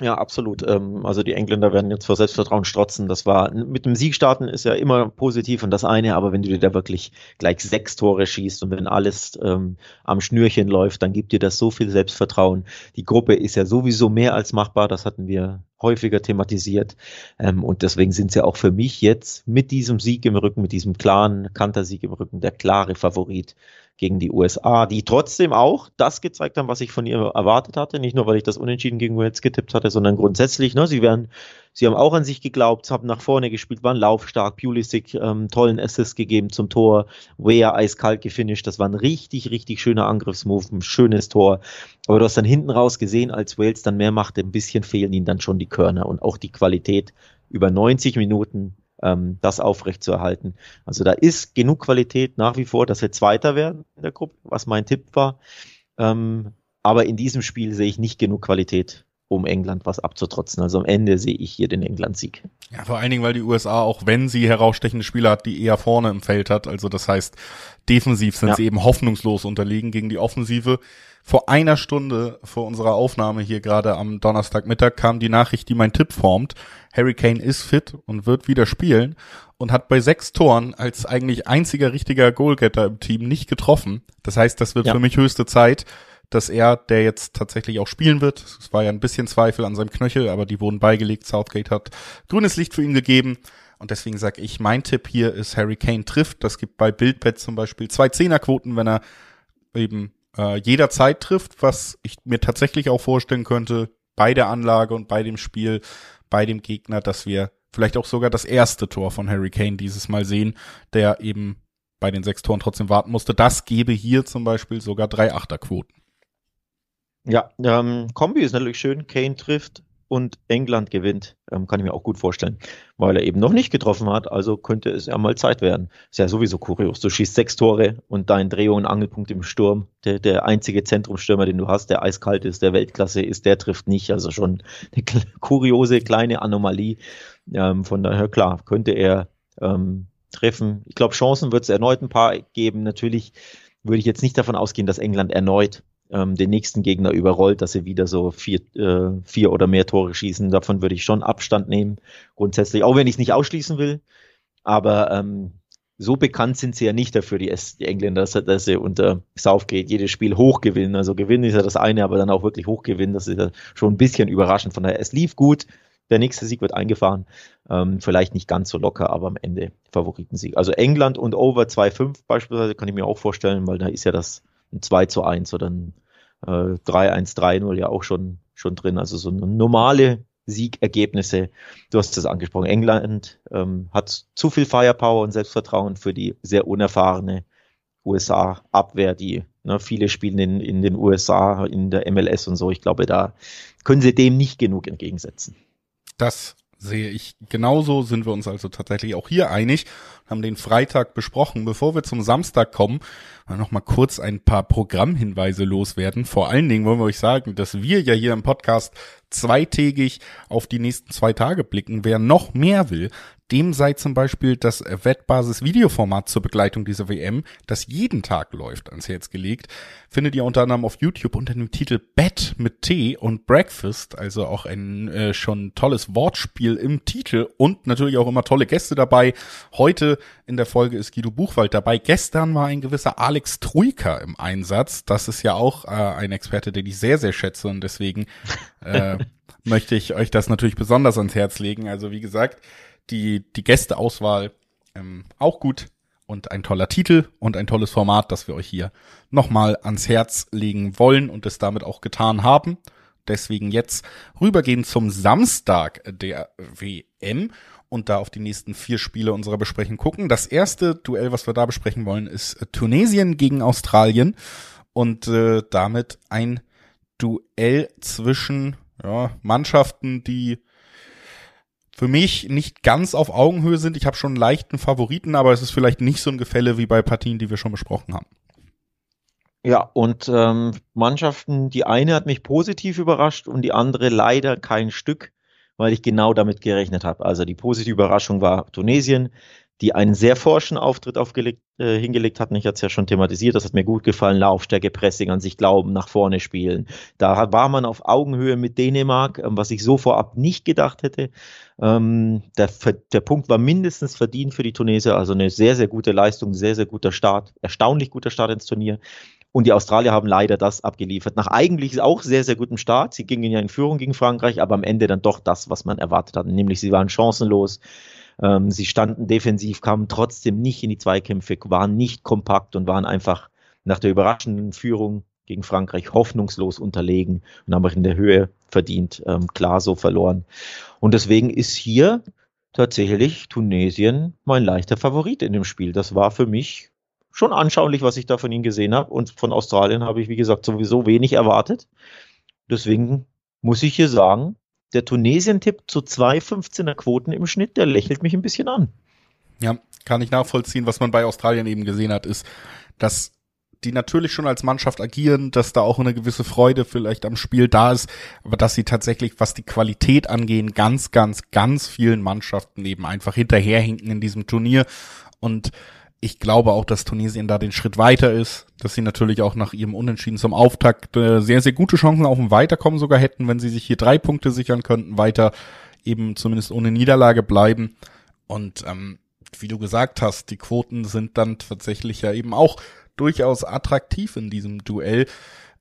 [SPEAKER 2] Ja, absolut. Ähm, also die Engländer werden jetzt vor Selbstvertrauen strotzen. Das war mit dem Sieg starten ist ja immer positiv und das eine, aber wenn du dir da wirklich gleich sechs Tore schießt und wenn alles ähm, am Schnürchen läuft, dann gibt dir das so viel Selbstvertrauen. Die Gruppe ist ja sowieso mehr als machbar, das hatten wir häufiger thematisiert. Ähm, und deswegen sind sie auch für mich jetzt mit diesem Sieg im Rücken, mit diesem klaren Kantersieg im Rücken, der klare Favorit gegen die USA, die trotzdem auch das gezeigt haben, was ich von ihr erwartet hatte. Nicht nur, weil ich das Unentschieden gegen Wales getippt hatte, sondern grundsätzlich. Ne, sie werden, sie haben auch an sich geglaubt, haben nach vorne gespielt, waren laufstark, Pulisic ähm, tollen Assist gegeben zum Tor, Wea eiskalt gefinisht. Das war ein richtig, richtig schöner Angriffsmove, ein schönes Tor. Aber du hast dann hinten raus gesehen, als Wales dann mehr machte, ein bisschen fehlen ihnen dann schon die Körner und auch die Qualität über 90 Minuten ähm, das aufrechtzuerhalten. Also da ist genug Qualität nach wie vor, dass wir Zweiter werden in der Gruppe, was mein Tipp war. Ähm, aber in diesem Spiel sehe ich nicht genug Qualität, um England was abzutrotzen. Also am Ende sehe ich hier den England-Sieg.
[SPEAKER 1] Ja, vor allen Dingen, weil die USA, auch wenn sie herausstechende Spieler hat, die eher vorne im Feld hat, also das heißt, defensiv sind ja. sie eben hoffnungslos unterlegen gegen die Offensive. Vor einer Stunde vor unserer Aufnahme hier gerade am Donnerstagmittag kam die Nachricht, die mein Tipp formt. Harry Kane ist fit und wird wieder spielen und hat bei sechs Toren als eigentlich einziger richtiger Goalgetter im Team nicht getroffen. Das heißt, das wird ja. für mich höchste Zeit, dass er, der jetzt tatsächlich auch spielen wird, es war ja ein bisschen Zweifel an seinem Knöchel, aber die wurden beigelegt. Southgate hat grünes Licht für ihn gegeben. Und deswegen sage ich, mein Tipp hier ist Harry Kane trifft. Das gibt bei Bildbett zum Beispiel zwei Zehnerquoten, wenn er eben äh, jederzeit trifft, was ich mir tatsächlich auch vorstellen könnte bei der Anlage und bei dem Spiel, bei dem Gegner, dass wir vielleicht auch sogar das erste Tor von Harry Kane dieses Mal sehen, der eben bei den sechs Toren trotzdem warten musste. Das gebe hier zum Beispiel sogar drei Achterquoten.
[SPEAKER 2] Ja, ähm, Kombi ist natürlich schön. Kane trifft, und England gewinnt, ähm, kann ich mir auch gut vorstellen, weil er eben noch nicht getroffen hat, also könnte es ja mal Zeit werden. Ist ja sowieso kurios. Du schießt sechs Tore und dein Dreh- und Angelpunkt im Sturm, der, der einzige Zentrumstürmer, den du hast, der eiskalt ist, der Weltklasse ist, der trifft nicht. Also schon eine *laughs* kuriose kleine Anomalie. Ähm, von daher, klar, könnte er ähm, treffen. Ich glaube, Chancen wird es erneut ein paar geben. Natürlich würde ich jetzt nicht davon ausgehen, dass England erneut ähm, den nächsten Gegner überrollt, dass sie wieder so vier, äh, vier oder mehr Tore schießen. Davon würde ich schon Abstand nehmen, grundsätzlich, auch wenn ich es nicht ausschließen will. Aber ähm, so bekannt sind sie ja nicht dafür, die, die Engländer, dass, dass sie unter Southgate jedes Spiel hoch gewinnen. Also gewinnen ist ja das eine, aber dann auch wirklich hoch gewinnen, das ist ja schon ein bisschen überraschend. Von daher, es lief gut, der nächste Sieg wird eingefahren. Ähm, vielleicht nicht ganz so locker, aber am Ende Favoritensieg. Also England und Over 2-5 beispielsweise kann ich mir auch vorstellen, weil da ist ja das ein 2 zu 1 oder ein äh, 3-1, 3-0 ja auch schon, schon drin. Also so normale Siegergebnisse. Du hast es angesprochen. England ähm, hat zu viel Firepower und Selbstvertrauen für die sehr unerfahrene USA-Abwehr, die ne, viele spielen in, in den USA, in der MLS und so. Ich glaube, da können sie dem nicht genug entgegensetzen.
[SPEAKER 1] Das sehe ich genauso, sind wir uns also tatsächlich auch hier einig, haben den Freitag besprochen. Bevor wir zum Samstag kommen, noch mal kurz ein paar Programmhinweise loswerden. Vor allen Dingen wollen wir euch sagen, dass wir ja hier im Podcast zweitägig auf die nächsten zwei Tage blicken. Wer noch mehr will, dem sei zum Beispiel das Wettbasis-Videoformat zur Begleitung dieser WM, das jeden Tag läuft, ans Herz gelegt. Findet ihr unter anderem auf YouTube unter dem Titel Bett mit Tee und Breakfast, also auch ein äh, schon tolles Wortspiel im Titel und natürlich auch immer tolle Gäste dabei. Heute in der Folge ist Guido Buchwald dabei. Gestern war ein gewisser Alex Troika im Einsatz. Das ist ja auch äh, ein Experte, den ich sehr, sehr schätze und deswegen äh, *laughs* möchte ich euch das natürlich besonders ans Herz legen. Also wie gesagt, die, die Gästeauswahl ähm, auch gut und ein toller Titel und ein tolles Format, das wir euch hier nochmal ans Herz legen wollen und es damit auch getan haben. Deswegen jetzt rübergehen zum Samstag der WM und da auf die nächsten vier Spiele unserer Besprechung gucken. Das erste Duell, was wir da besprechen wollen, ist Tunesien gegen Australien und äh, damit ein Duell zwischen ja, Mannschaften, die für mich nicht ganz auf Augenhöhe sind. Ich habe schon einen leichten Favoriten, aber es ist vielleicht nicht so ein Gefälle wie bei Partien, die wir schon besprochen haben.
[SPEAKER 2] Ja, und ähm, Mannschaften, die eine hat mich positiv überrascht und die andere leider kein Stück, weil ich genau damit gerechnet habe. Also die positive Überraschung war Tunesien, die einen sehr forschen Auftritt aufgelegt, äh, hingelegt hatten. Ich hatte es ja schon thematisiert, das hat mir gut gefallen. Laufstärke, Pressing, an sich glauben, nach vorne spielen. Da war man auf Augenhöhe mit Dänemark, ähm, was ich so vorab nicht gedacht hätte. Ähm, der, der Punkt war mindestens verdient für die Tunesier, also eine sehr, sehr gute Leistung, sehr, sehr guter Start, erstaunlich guter Start ins Turnier. Und die Australier haben leider das abgeliefert. Nach eigentlich auch sehr, sehr gutem Start. Sie gingen ja in Führung gegen Frankreich, aber am Ende dann doch das, was man erwartet hat. Nämlich sie waren chancenlos. Ähm, sie standen defensiv, kamen trotzdem nicht in die Zweikämpfe, waren nicht kompakt und waren einfach nach der überraschenden Führung gegen Frankreich hoffnungslos unterlegen und haben auch in der Höhe verdient, ähm, klar so verloren. Und deswegen ist hier tatsächlich Tunesien mein leichter Favorit in dem Spiel. Das war für mich schon anschaulich, was ich da von ihnen gesehen habe. Und von Australien habe ich, wie gesagt, sowieso wenig erwartet. Deswegen muss ich hier sagen, der Tunesien-Tipp zu 2,15er Quoten im Schnitt, der lächelt mich ein bisschen an.
[SPEAKER 1] Ja, kann ich nachvollziehen. Was man bei Australien eben gesehen hat, ist, dass die natürlich schon als Mannschaft agieren, dass da auch eine gewisse Freude vielleicht am Spiel da ist, aber dass sie tatsächlich, was die Qualität angehen, ganz, ganz, ganz vielen Mannschaften eben einfach hinterherhinken in diesem Turnier und ich glaube auch, dass Tunesien da den Schritt weiter ist, dass sie natürlich auch nach ihrem Unentschieden zum Auftakt äh, sehr, sehr gute Chancen auf ein Weiterkommen sogar hätten, wenn sie sich hier drei Punkte sichern könnten, weiter eben zumindest ohne Niederlage bleiben. Und ähm, wie du gesagt hast, die Quoten sind dann tatsächlich ja eben auch durchaus attraktiv in diesem Duell.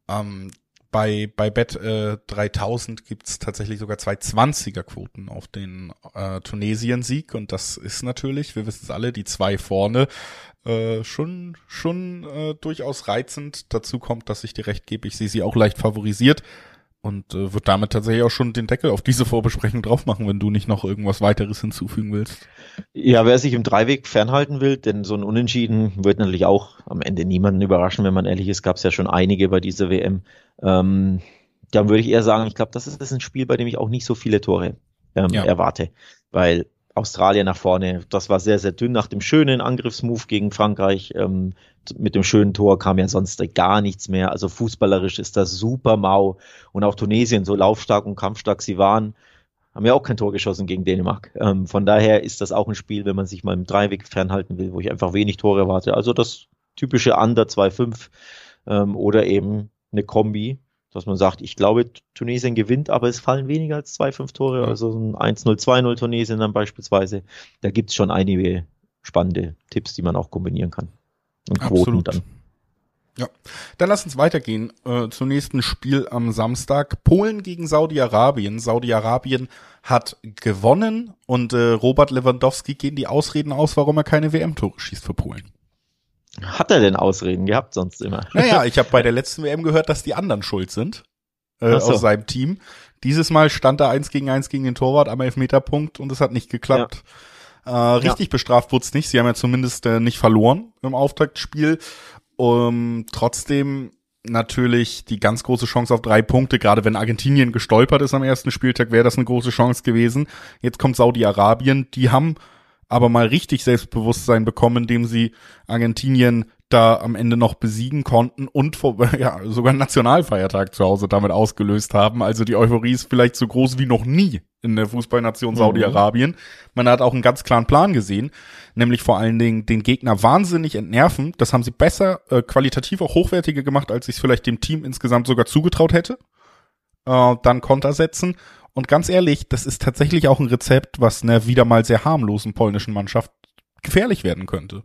[SPEAKER 1] Ähm, bei, bei Bet äh, 3000 gibt's tatsächlich sogar zwei 20er Quoten auf den äh, Tunesien-Sieg und das ist natürlich, wir wissen es alle, die zwei vorne äh, schon schon äh, durchaus reizend. Dazu kommt, dass ich dir recht gebe, ich sehe sie auch leicht favorisiert und äh, wird damit tatsächlich auch schon den Deckel auf diese Vorbesprechung drauf machen, wenn du nicht noch irgendwas weiteres hinzufügen willst.
[SPEAKER 2] Ja, wer sich im Dreiweg fernhalten will, denn so ein Unentschieden wird natürlich auch am Ende niemanden überraschen, wenn man ehrlich ist, gab es ja schon einige bei dieser WM. Ähm, dann würde ich eher sagen, ich glaube, das ist, das ist ein Spiel, bei dem ich auch nicht so viele Tore ähm, ja. erwarte, weil Australien nach vorne, das war sehr, sehr dünn nach dem schönen Angriffsmove gegen Frankreich. Ähm, mit dem schönen Tor kam ja sonst gar nichts mehr. Also fußballerisch ist das super mau. Und auch Tunesien, so laufstark und kampfstark sie waren, haben ja auch kein Tor geschossen gegen Dänemark. Ähm, von daher ist das auch ein Spiel, wenn man sich mal im Dreiweg fernhalten will, wo ich einfach wenig Tore erwarte. Also das typische Under 2-5 ähm, oder eben eine Kombi dass man sagt, ich glaube, Tunesien gewinnt, aber es fallen weniger als zwei, fünf Tore, also ein 1-0, 2-0 Tunesien dann beispielsweise. Da gibt's schon einige spannende Tipps, die man auch kombinieren kann.
[SPEAKER 1] Und Quoten Absolut. dann. Ja, dann lass uns weitergehen äh, zum nächsten Spiel am Samstag. Polen gegen Saudi-Arabien. Saudi-Arabien hat gewonnen und äh, Robert Lewandowski gehen die Ausreden aus, warum er keine WM-Tore schießt für Polen.
[SPEAKER 2] Hat er denn Ausreden gehabt sonst immer?
[SPEAKER 1] Naja, *laughs* ich habe bei der letzten WM gehört, dass die anderen schuld sind äh, so. aus seinem Team. Dieses Mal stand er eins gegen eins gegen den Torwart am Elfmeterpunkt und es hat nicht geklappt. Ja. Äh, richtig ja. bestraft wurde es nicht. Sie haben ja zumindest äh, nicht verloren im Auftaktspiel. Um, trotzdem natürlich die ganz große Chance auf drei Punkte. Gerade wenn Argentinien gestolpert ist am ersten Spieltag, wäre das eine große Chance gewesen. Jetzt kommt Saudi-Arabien. Die haben aber mal richtig Selbstbewusstsein bekommen, indem sie Argentinien da am Ende noch besiegen konnten und vor, *laughs* ja, sogar einen Nationalfeiertag zu Hause damit ausgelöst haben. Also die Euphorie ist vielleicht so groß wie noch nie in der Fußballnation mhm. Saudi-Arabien. Man hat auch einen ganz klaren Plan gesehen, nämlich vor allen Dingen den Gegner wahnsinnig entnerven. Das haben sie besser, äh, qualitativ auch hochwertiger gemacht, als ich es vielleicht dem Team insgesamt sogar zugetraut hätte. Äh, dann Konter setzen. Und ganz ehrlich, das ist tatsächlich auch ein Rezept, was einer wieder mal sehr harmlosen polnischen Mannschaft gefährlich werden könnte.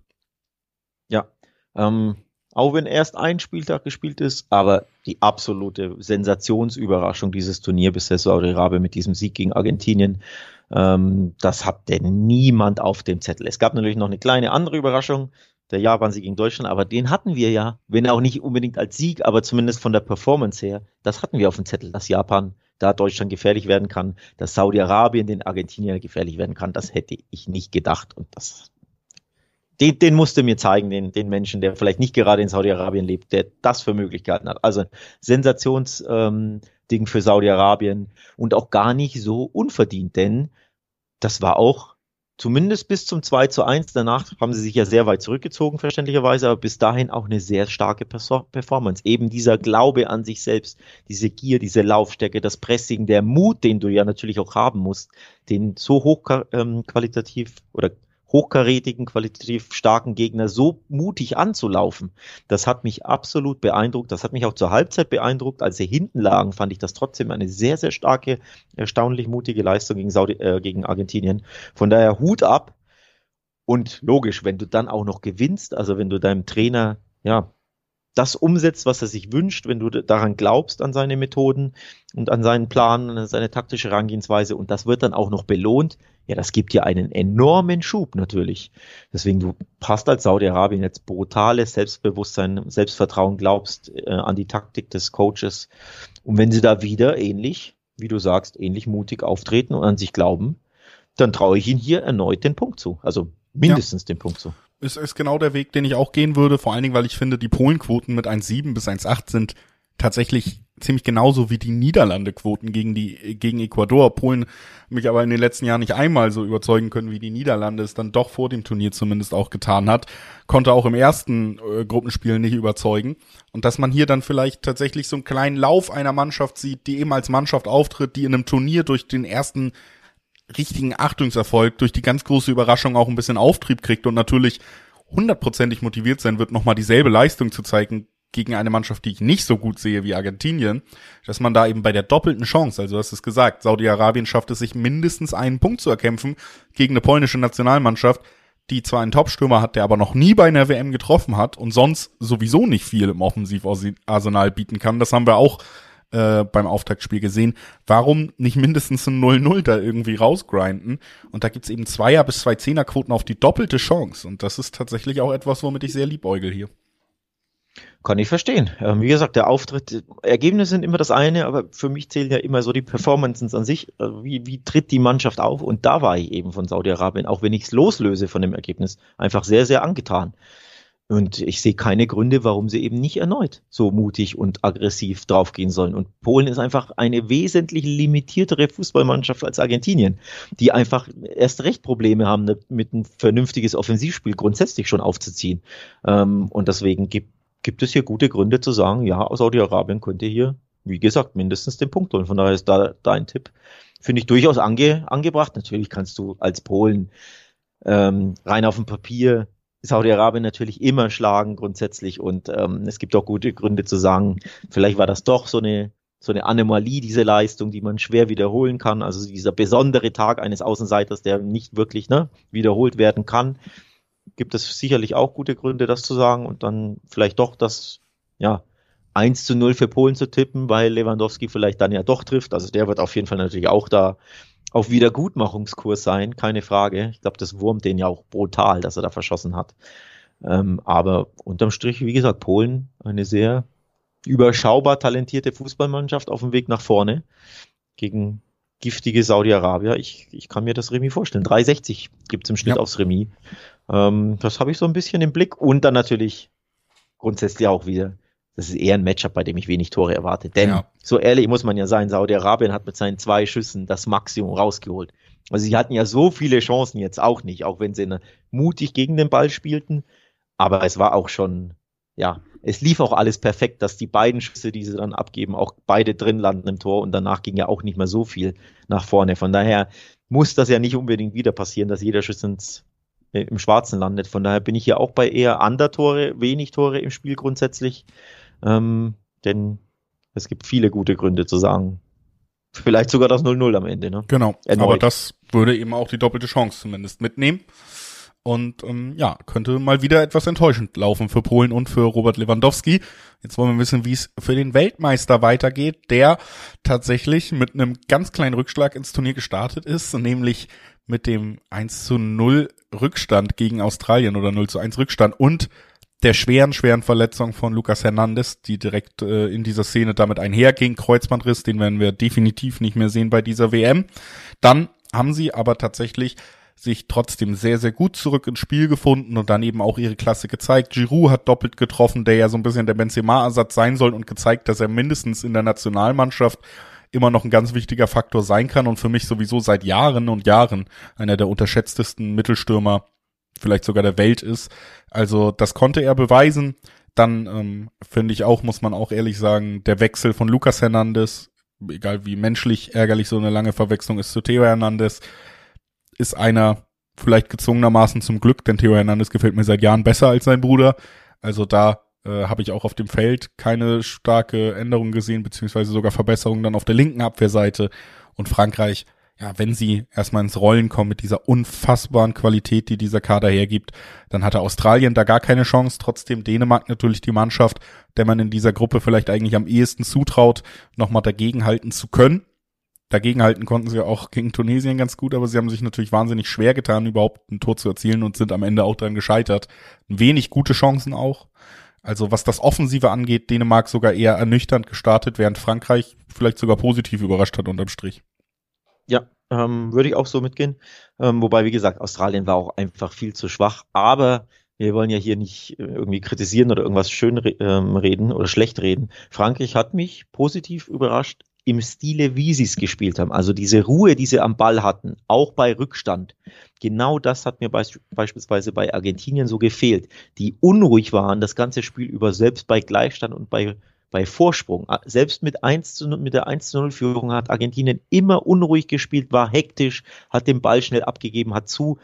[SPEAKER 2] Ja, ähm, auch wenn erst ein Spieltag gespielt ist, aber die absolute Sensationsüberraschung dieses Turnier bisher Saudi-Arabien mit diesem Sieg gegen Argentinien, ähm, das hat denn niemand auf dem Zettel. Es gab natürlich noch eine kleine andere Überraschung, der Japan-Sieg gegen Deutschland, aber den hatten wir ja, wenn auch nicht unbedingt als Sieg, aber zumindest von der Performance her, das hatten wir auf dem Zettel, dass Japan da Deutschland gefährlich werden kann, dass Saudi-Arabien den Argentinier gefährlich werden kann, das hätte ich nicht gedacht und das den, den musste mir zeigen, den, den Menschen, der vielleicht nicht gerade in Saudi-Arabien lebt, der das für Möglichkeiten hat. Also Sensationsding ähm, für Saudi-Arabien und auch gar nicht so unverdient, denn das war auch zumindest bis zum 2 zu 1. Danach haben sie sich ja sehr weit zurückgezogen, verständlicherweise, aber bis dahin auch eine sehr starke Performance. Eben dieser Glaube an sich selbst, diese Gier, diese Laufstärke, das Pressing, der Mut, den du ja natürlich auch haben musst, den so hoch ähm, qualitativ oder hochkarätigen, qualitativ starken Gegner so mutig anzulaufen. Das hat mich absolut beeindruckt. Das hat mich auch zur Halbzeit beeindruckt. Als sie hinten lagen, fand ich das trotzdem eine sehr, sehr starke, erstaunlich mutige Leistung gegen, Saudi, äh, gegen Argentinien. Von daher Hut ab. Und logisch, wenn du dann auch noch gewinnst, also wenn du deinem Trainer, ja, das umsetzt, was er sich wünscht, wenn du daran glaubst, an seine Methoden und an seinen Plan, an seine taktische Herangehensweise und das wird dann auch noch belohnt, ja, das gibt dir einen enormen Schub natürlich. Deswegen, du passt als Saudi-Arabien jetzt brutales Selbstbewusstsein, Selbstvertrauen, glaubst äh, an die Taktik des Coaches. Und wenn sie da wieder ähnlich, wie du sagst, ähnlich mutig auftreten und an sich glauben, dann traue ich ihnen hier erneut den Punkt zu. Also mindestens ja. den Punkt zu
[SPEAKER 1] ist, ist genau der Weg, den ich auch gehen würde. Vor allen Dingen, weil ich finde, die Polenquoten mit 1,7 bis 1,8 sind tatsächlich ziemlich genauso wie die Niederlande-Quoten gegen die gegen Ecuador. Polen mich aber in den letzten Jahren nicht einmal so überzeugen können, wie die Niederlande es dann doch vor dem Turnier zumindest auch getan hat. Konnte auch im ersten äh, Gruppenspiel nicht überzeugen. Und dass man hier dann vielleicht tatsächlich so einen kleinen Lauf einer Mannschaft sieht, die eben als Mannschaft auftritt, die in einem Turnier durch den ersten richtigen Achtungserfolg durch die ganz große Überraschung auch ein bisschen Auftrieb kriegt und natürlich hundertprozentig motiviert sein wird, nochmal dieselbe Leistung zu zeigen gegen eine Mannschaft, die ich nicht so gut sehe wie Argentinien, dass man da eben bei der doppelten Chance, also du hast es gesagt, Saudi-Arabien schafft es sich mindestens einen Punkt zu erkämpfen gegen eine polnische Nationalmannschaft, die zwar einen Topstürmer hat, der aber noch nie bei einer WM getroffen hat und sonst sowieso nicht viel im Offensivarsenal bieten kann. Das haben wir auch äh, beim Auftaktspiel gesehen. Warum nicht mindestens ein 0-0 da irgendwie rausgrinden? Und da gibt's eben Zweier- bis zwei Zehnerquoten auf die doppelte Chance. Und das ist tatsächlich auch etwas, womit ich sehr liebäugel hier.
[SPEAKER 2] Kann ich verstehen. Ähm, wie gesagt, der Auftritt, Ergebnisse sind immer das eine, aber für mich zählen ja immer so die Performances an sich. Also wie, wie tritt die Mannschaft auf? Und da war ich eben von Saudi-Arabien, auch wenn ich es loslöse von dem Ergebnis, einfach sehr, sehr angetan. Und ich sehe keine Gründe, warum sie eben nicht erneut so mutig und aggressiv draufgehen sollen. Und Polen ist einfach eine wesentlich limitiertere Fußballmannschaft als Argentinien, die einfach erst recht Probleme haben, mit ein vernünftiges Offensivspiel grundsätzlich schon aufzuziehen. Ähm, und deswegen gibt, gibt es hier gute Gründe zu sagen, ja, Saudi-Arabien könnte hier, wie gesagt, mindestens den Punkt holen. Von daher ist da dein Tipp, finde ich durchaus ange, angebracht. Natürlich kannst du als Polen ähm, rein auf dem Papier Saudi-Arabien natürlich immer schlagen grundsätzlich und ähm, es gibt auch gute Gründe zu sagen, vielleicht war das doch so eine so eine Anomalie, diese Leistung, die man schwer wiederholen kann. Also dieser besondere Tag eines Außenseiters, der nicht wirklich ne, wiederholt werden kann, gibt es sicherlich auch gute Gründe, das zu sagen und dann vielleicht doch das ja, 1 zu 0 für Polen zu tippen, weil Lewandowski vielleicht dann ja doch trifft. Also der wird auf jeden Fall natürlich auch da auf Wiedergutmachungskurs sein, keine Frage. Ich glaube, das wurmt den ja auch brutal, dass er da verschossen hat. Ähm, aber unterm Strich, wie gesagt, Polen eine sehr überschaubar talentierte Fußballmannschaft auf dem Weg nach vorne gegen giftige Saudi-Arabier. Ich, ich kann mir das Remis vorstellen. 3,60 gibt es im Schnitt ja. aufs Remis. Ähm, das habe ich so ein bisschen im Blick. Und dann natürlich grundsätzlich auch wieder, das ist eher ein Matchup, bei dem ich wenig Tore erwarte. Denn, ja. so ehrlich muss man ja sein, Saudi-Arabien hat mit seinen zwei Schüssen das Maximum rausgeholt. Also sie hatten ja so viele Chancen jetzt auch nicht, auch wenn sie mutig gegen den Ball spielten. Aber es war auch schon, ja, es lief auch alles perfekt, dass die beiden Schüsse, die sie dann abgeben, auch beide drin landen im Tor und danach ging ja auch nicht mehr so viel nach vorne. Von daher muss das ja nicht unbedingt wieder passieren, dass jeder Schuss ins, im Schwarzen landet. Von daher bin ich hier auch bei eher Undertore, wenig Tore im Spiel grundsätzlich. Ähm, denn es gibt viele gute Gründe zu sagen, vielleicht sogar das 0-0 am Ende. Ne?
[SPEAKER 1] Genau, Erneut. aber das würde eben auch die doppelte Chance zumindest mitnehmen. Und ähm, ja, könnte mal wieder etwas enttäuschend laufen für Polen und für Robert Lewandowski. Jetzt wollen wir wissen, wie es für den Weltmeister weitergeht, der tatsächlich mit einem ganz kleinen Rückschlag ins Turnier gestartet ist, nämlich mit dem 1 zu 0 Rückstand gegen Australien oder 0 zu 1 Rückstand und der schweren, schweren Verletzung von Lucas Hernandez, die direkt äh, in dieser Szene damit einherging, Kreuzbandriss, den werden wir definitiv nicht mehr sehen bei dieser WM. Dann haben sie aber tatsächlich sich trotzdem sehr, sehr gut zurück ins Spiel gefunden und dann eben auch ihre Klasse gezeigt. Giroud hat doppelt getroffen, der ja so ein bisschen der Benzema-Ersatz sein soll und gezeigt, dass er mindestens in der Nationalmannschaft immer noch ein ganz wichtiger Faktor sein kann und für mich sowieso seit Jahren und Jahren einer der unterschätztesten Mittelstürmer vielleicht sogar der Welt ist. Also das konnte er beweisen. Dann ähm, finde ich auch, muss man auch ehrlich sagen, der Wechsel von Lucas Hernandez, egal wie menschlich ärgerlich so eine lange Verwechslung ist zu Theo Hernandez, ist einer vielleicht gezwungenermaßen zum Glück, denn Theo Hernandez gefällt mir seit Jahren besser als sein Bruder. Also da äh, habe ich auch auf dem Feld keine starke Änderung gesehen, beziehungsweise sogar Verbesserungen dann auf der linken Abwehrseite. Und Frankreich, ja, wenn sie erstmal ins Rollen kommen mit dieser unfassbaren Qualität, die dieser Kader hergibt, dann hatte Australien da gar keine Chance. Trotzdem Dänemark natürlich die Mannschaft, der man in dieser Gruppe vielleicht eigentlich am ehesten zutraut, nochmal dagegenhalten zu können. Dagegenhalten konnten sie auch gegen Tunesien ganz gut, aber sie haben sich natürlich wahnsinnig schwer getan, überhaupt ein Tor zu erzielen und sind am Ende auch dran gescheitert. Wenig gute Chancen auch. Also was das Offensive angeht, Dänemark sogar eher ernüchternd gestartet, während Frankreich vielleicht sogar positiv überrascht hat unterm Strich.
[SPEAKER 2] Ja, ähm, würde ich auch so mitgehen. Ähm, wobei, wie gesagt, Australien war auch einfach viel zu schwach. Aber wir wollen ja hier nicht äh, irgendwie kritisieren oder irgendwas schön ähm, reden oder schlecht reden. Frankreich hat mich positiv überrascht im Stile, wie sie es gespielt haben. Also diese Ruhe, die sie am Ball hatten, auch bei Rückstand. Genau das hat mir beisp beispielsweise bei Argentinien so gefehlt. Die unruhig waren das ganze Spiel über, selbst bei Gleichstand und bei, bei Vorsprung. Selbst mit, 1 zu, mit der 1 zu 0 Führung hat Argentinien immer unruhig gespielt, war hektisch, hat den Ball schnell abgegeben, hat zu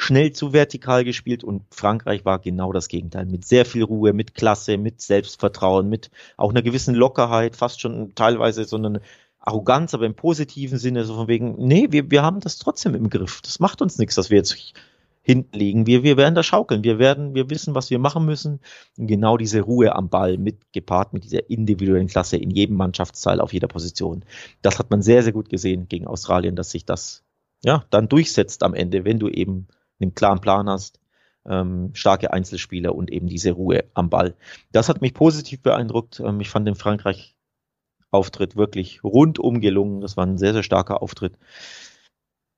[SPEAKER 2] schnell zu vertikal gespielt und Frankreich war genau das Gegenteil. Mit sehr viel Ruhe, mit Klasse, mit Selbstvertrauen, mit auch einer gewissen Lockerheit, fast schon teilweise so eine Arroganz, aber im positiven Sinne, so von wegen, nee, wir, wir haben das trotzdem im Griff. Das macht uns nichts, dass wir jetzt hinten liegen. Wir, wir werden da schaukeln. Wir werden, wir wissen, was wir machen müssen. Und genau diese Ruhe am Ball mit gepaart mit dieser individuellen Klasse in jedem Mannschaftsteil auf jeder Position. Das hat man sehr, sehr gut gesehen gegen Australien, dass sich das ja dann durchsetzt am Ende, wenn du eben einen klaren Plan hast, ähm, starke Einzelspieler und eben diese Ruhe am Ball. Das hat mich positiv beeindruckt. Ähm, ich fand den Frankreich-Auftritt wirklich rundum gelungen. Das war ein sehr, sehr starker Auftritt.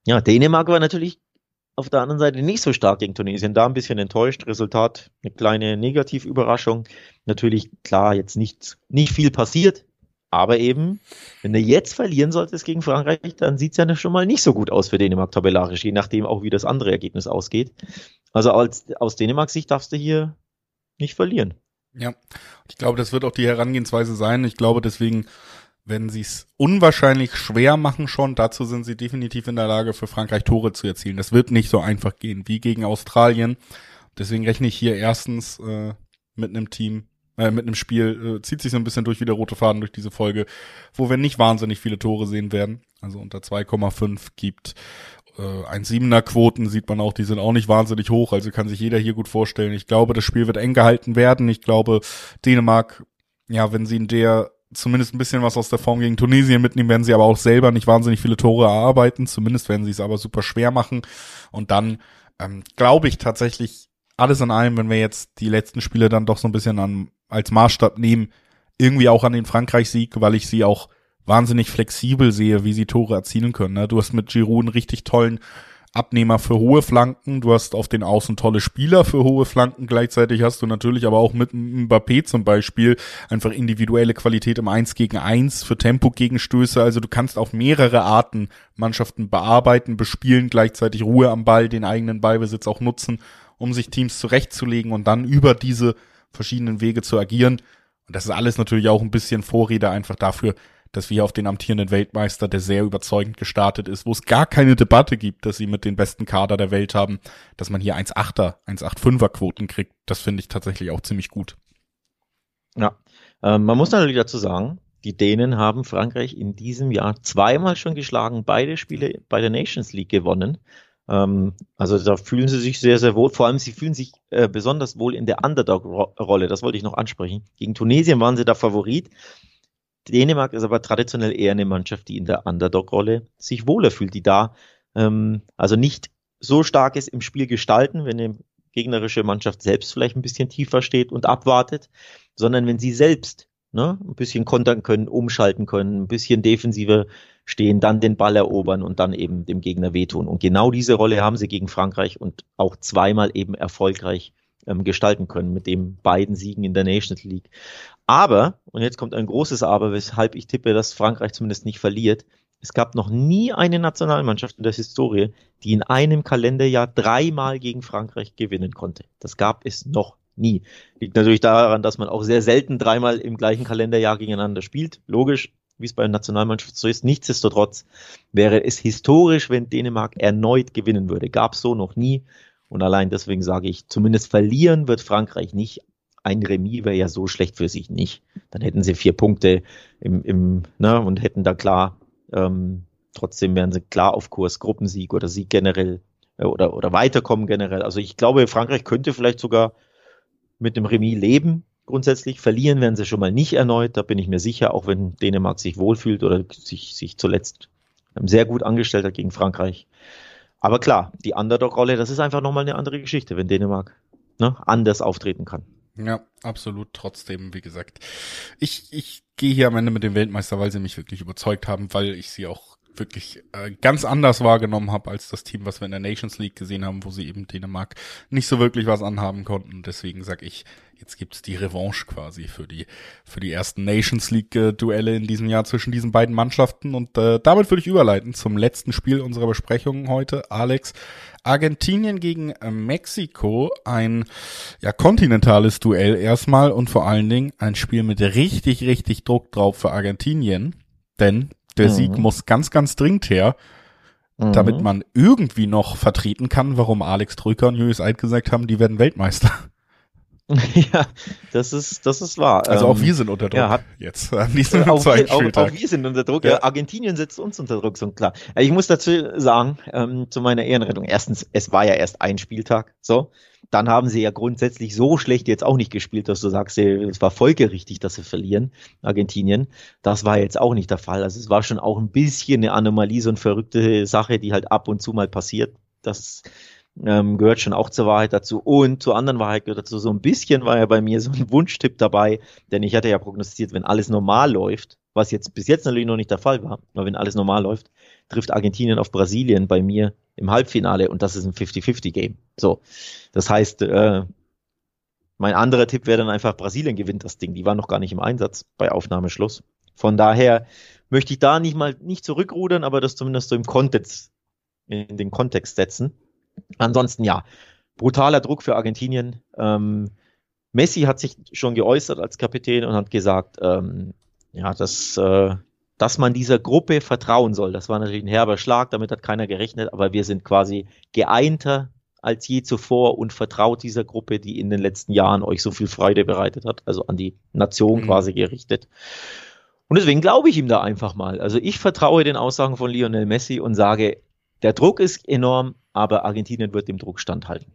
[SPEAKER 2] Ja, Dänemark war natürlich auf der anderen Seite nicht so stark gegen Tunesien. Da ein bisschen enttäuscht. Resultat, eine kleine Negativüberraschung. Natürlich, klar, jetzt nicht, nicht viel passiert. Aber eben, wenn du jetzt verlieren solltest gegen Frankreich, dann sieht es ja schon mal nicht so gut aus für Dänemark tabellarisch, je nachdem auch, wie das andere Ergebnis ausgeht. Also als, aus Dänemarks Sicht darfst du hier nicht verlieren.
[SPEAKER 1] Ja, ich glaube, das wird auch die Herangehensweise sein. Ich glaube deswegen, wenn sie es unwahrscheinlich schwer machen schon, dazu sind sie definitiv in der Lage, für Frankreich Tore zu erzielen. Das wird nicht so einfach gehen wie gegen Australien. Deswegen rechne ich hier erstens äh, mit einem Team, äh, mit einem Spiel, äh, zieht sich so ein bisschen durch wie der rote Faden durch diese Folge, wo wir nicht wahnsinnig viele Tore sehen werden. Also unter 2,5 gibt äh, 1,7er Quoten sieht man auch, die sind auch nicht wahnsinnig hoch, also kann sich jeder hier gut vorstellen. Ich glaube, das Spiel wird eng gehalten werden. Ich glaube, Dänemark ja, wenn sie in der zumindest ein bisschen was aus der Form gegen Tunesien mitnehmen, werden sie aber auch selber nicht wahnsinnig viele Tore erarbeiten. Zumindest werden sie es aber super schwer machen. Und dann ähm, glaube ich tatsächlich, alles in allem, wenn wir jetzt die letzten Spiele dann doch so ein bisschen an, als Maßstab nehmen, irgendwie auch an den Frankreich-Sieg, weil ich sie auch wahnsinnig flexibel sehe, wie sie Tore erzielen können. Ne? Du hast mit Giroud einen richtig tollen Abnehmer für hohe Flanken, du hast auf den Außen tolle Spieler für hohe Flanken, gleichzeitig hast du natürlich aber auch mit Mbappé zum Beispiel einfach individuelle Qualität im 1 gegen 1 für Tempo-Gegenstöße, also du kannst auf mehrere Arten Mannschaften bearbeiten, bespielen, gleichzeitig Ruhe am Ball, den eigenen Ballbesitz auch nutzen, um sich Teams zurechtzulegen und dann über diese verschiedenen Wege zu agieren. Und das ist alles natürlich auch ein bisschen Vorrede einfach dafür, dass wir auf den amtierenden Weltmeister, der sehr überzeugend gestartet ist, wo es gar keine Debatte gibt, dass sie mit den besten Kader der Welt haben, dass man hier 1,8er, 1,85er Quoten kriegt. Das finde ich tatsächlich auch ziemlich gut.
[SPEAKER 2] Ja, ähm, man muss natürlich dazu sagen, die Dänen haben Frankreich in diesem Jahr zweimal schon geschlagen, beide Spiele bei der Nations League gewonnen. Ähm, also da fühlen sie sich sehr, sehr wohl. Vor allem, sie fühlen sich äh, besonders wohl in der Underdog-Rolle. Das wollte ich noch ansprechen. Gegen Tunesien waren sie da Favorit. Dänemark ist aber traditionell eher eine Mannschaft, die in der Underdog-Rolle sich wohler fühlt, die da ähm, also nicht so stark ist im Spiel gestalten, wenn eine gegnerische Mannschaft selbst vielleicht ein bisschen tiefer steht und abwartet, sondern wenn sie selbst ne, ein bisschen kontern können, umschalten können, ein bisschen defensiver stehen, dann den Ball erobern und dann eben dem Gegner wehtun. Und genau diese Rolle haben sie gegen Frankreich und auch zweimal eben erfolgreich ähm, gestalten können mit den beiden Siegen in der Nations League. Aber, und jetzt kommt ein großes Aber, weshalb ich tippe, dass Frankreich zumindest nicht verliert. Es gab noch nie eine Nationalmannschaft in der Historie, die in einem Kalenderjahr dreimal gegen Frankreich gewinnen konnte. Das gab es noch nie. Liegt natürlich daran, dass man auch sehr selten dreimal im gleichen Kalenderjahr gegeneinander spielt. Logisch, wie es bei der Nationalmannschaft so ist. Nichtsdestotrotz wäre es historisch, wenn Dänemark erneut gewinnen würde. Gab es so noch nie. Und allein deswegen sage ich, zumindest verlieren wird Frankreich nicht. Ein Remis wäre ja so schlecht für sich nicht. Dann hätten sie vier Punkte im, im ne, und hätten da klar, ähm, trotzdem wären sie klar auf Kurs, Gruppensieg oder Sieg generell äh, oder, oder weiterkommen generell. Also ich glaube, Frankreich könnte vielleicht sogar mit dem Remis leben, grundsätzlich. Verlieren werden sie schon mal nicht erneut, da bin ich mir sicher, auch wenn Dänemark sich wohlfühlt oder sich, sich zuletzt sehr gut angestellt hat gegen Frankreich. Aber klar, die Underdog-Rolle, das ist einfach nochmal eine andere Geschichte, wenn Dänemark ne, anders auftreten kann.
[SPEAKER 1] Ja, absolut. Trotzdem, wie gesagt, ich, ich gehe hier am Ende mit dem Weltmeister, weil sie mich wirklich überzeugt haben, weil ich sie auch wirklich äh, ganz anders wahrgenommen habe als das Team, was wir in der Nations League gesehen haben, wo sie eben Dänemark nicht so wirklich was anhaben konnten. Deswegen sag ich, jetzt gibt's die Revanche quasi für die für die ersten Nations League äh, Duelle in diesem Jahr zwischen diesen beiden Mannschaften und äh, damit würde ich überleiten zum letzten Spiel unserer Besprechung heute, Alex. Argentinien gegen äh, Mexiko, ein ja kontinentales Duell erstmal und vor allen Dingen ein Spiel mit richtig richtig Druck drauf für Argentinien, denn der mhm. Sieg muss ganz, ganz dringend her, mhm. damit man irgendwie noch vertreten kann, warum Alex Trücker und Julius Eid gesagt haben, die werden Weltmeister. *laughs*
[SPEAKER 2] Ja, das ist, das ist wahr.
[SPEAKER 1] Also auch ähm, wir sind unter Druck ja, hat, jetzt *laughs* *laughs*
[SPEAKER 2] auch, auch. Auch wir sind unter Druck. Ja. Argentinien setzt uns unter Druck, so klar. Ich muss dazu sagen, ähm, zu meiner Ehrenrettung. Erstens, es war ja erst ein Spieltag, so dann haben sie ja grundsätzlich so schlecht jetzt auch nicht gespielt, dass du sagst, es war folgerichtig, dass sie verlieren, Argentinien. Das war jetzt auch nicht der Fall. Also es war schon auch ein bisschen eine Anomalie, so eine verrückte Sache, die halt ab und zu mal passiert. Das ähm, gehört schon auch zur Wahrheit dazu. Und zur anderen Wahrheit gehört dazu, so ein bisschen war ja bei mir so ein *laughs* Wunschtipp dabei, denn ich hatte ja prognostiziert, wenn alles normal läuft, was jetzt bis jetzt natürlich noch nicht der Fall war, aber wenn alles normal läuft, trifft Argentinien auf Brasilien bei mir im Halbfinale und das ist ein 50-50-Game. So, das heißt, äh, mein anderer Tipp wäre dann einfach, Brasilien gewinnt das Ding. Die waren noch gar nicht im Einsatz bei Aufnahmeschluss. Von daher möchte ich da nicht mal nicht zurückrudern, aber das zumindest so im Kontext, in den Kontext setzen. Ansonsten ja, brutaler Druck für Argentinien. Ähm, Messi hat sich schon geäußert als Kapitän und hat gesagt, ähm, ja, dass, äh, dass man dieser Gruppe vertrauen soll. Das war natürlich ein herber Schlag, damit hat keiner gerechnet, aber wir sind quasi geeinter als je zuvor und vertraut dieser Gruppe, die in den letzten Jahren euch so viel Freude bereitet hat, also an die Nation mhm. quasi gerichtet. Und deswegen glaube ich ihm da einfach mal. Also ich vertraue den Aussagen von Lionel Messi und sage, der Druck ist enorm, aber Argentinien wird dem Druck standhalten.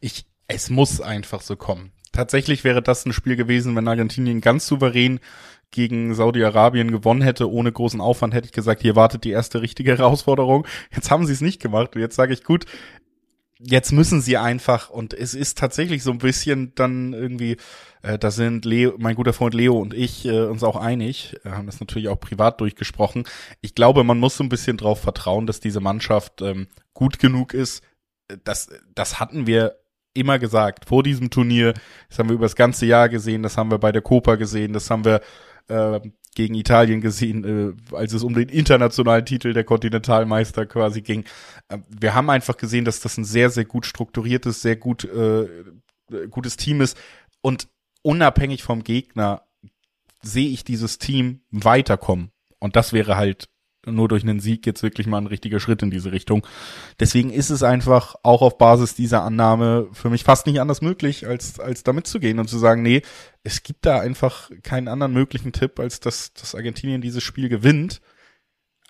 [SPEAKER 1] Ich, es muss einfach so kommen tatsächlich wäre das ein Spiel gewesen, wenn Argentinien ganz souverän gegen Saudi-Arabien gewonnen hätte, ohne großen Aufwand, hätte ich gesagt, hier wartet die erste richtige Herausforderung. Jetzt haben sie es nicht gemacht. Und jetzt sage ich, gut, jetzt müssen sie einfach, und es ist tatsächlich so ein bisschen dann irgendwie, äh, da sind Leo, mein guter Freund Leo und ich äh, uns auch einig, äh, haben das natürlich auch privat durchgesprochen. Ich glaube, man muss so ein bisschen drauf vertrauen, dass diese Mannschaft ähm, gut genug ist. Das, das hatten wir immer gesagt, vor diesem Turnier, das haben wir über das ganze Jahr gesehen, das haben wir bei der Copa gesehen, das haben wir äh, gegen Italien gesehen, äh, als es um den internationalen Titel der Kontinentalmeister quasi ging. Äh, wir haben einfach gesehen, dass das ein sehr, sehr gut strukturiertes, sehr gut äh, gutes Team ist. Und unabhängig vom Gegner sehe ich dieses Team weiterkommen. Und das wäre halt nur durch einen Sieg jetzt wirklich mal ein richtiger Schritt in diese Richtung. Deswegen ist es einfach auch auf Basis dieser Annahme für mich fast nicht anders möglich, als, als damit zu gehen und zu sagen, nee, es gibt da einfach keinen anderen möglichen Tipp, als dass, dass Argentinien dieses Spiel gewinnt.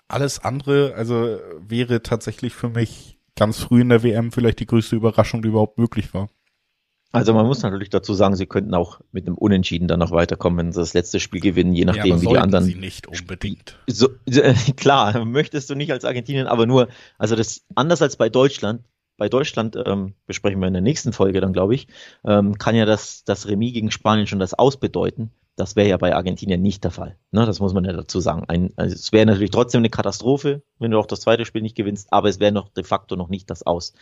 [SPEAKER 1] Alles andere, also wäre tatsächlich für mich ganz früh in der WM vielleicht die größte Überraschung, die überhaupt möglich war.
[SPEAKER 2] Also man muss natürlich dazu sagen, sie könnten auch mit einem Unentschieden dann noch weiterkommen, wenn sie das letzte Spiel gewinnen, je nachdem, ja, wie die anderen.
[SPEAKER 1] Sie nicht unbedingt.
[SPEAKER 2] So, *laughs* äh, klar, möchtest du nicht als Argentinien, aber nur, also das anders als bei Deutschland. Bei Deutschland ähm, besprechen wir in der nächsten Folge dann, glaube ich, ähm, kann ja das das Remis gegen Spanien schon das Ausbedeuten. Das wäre ja bei Argentinien nicht der Fall. Ne, das muss man ja dazu sagen. Ein, also es wäre natürlich trotzdem eine Katastrophe, wenn du auch das zweite Spiel nicht gewinnst, aber es wäre noch de facto noch nicht das aus.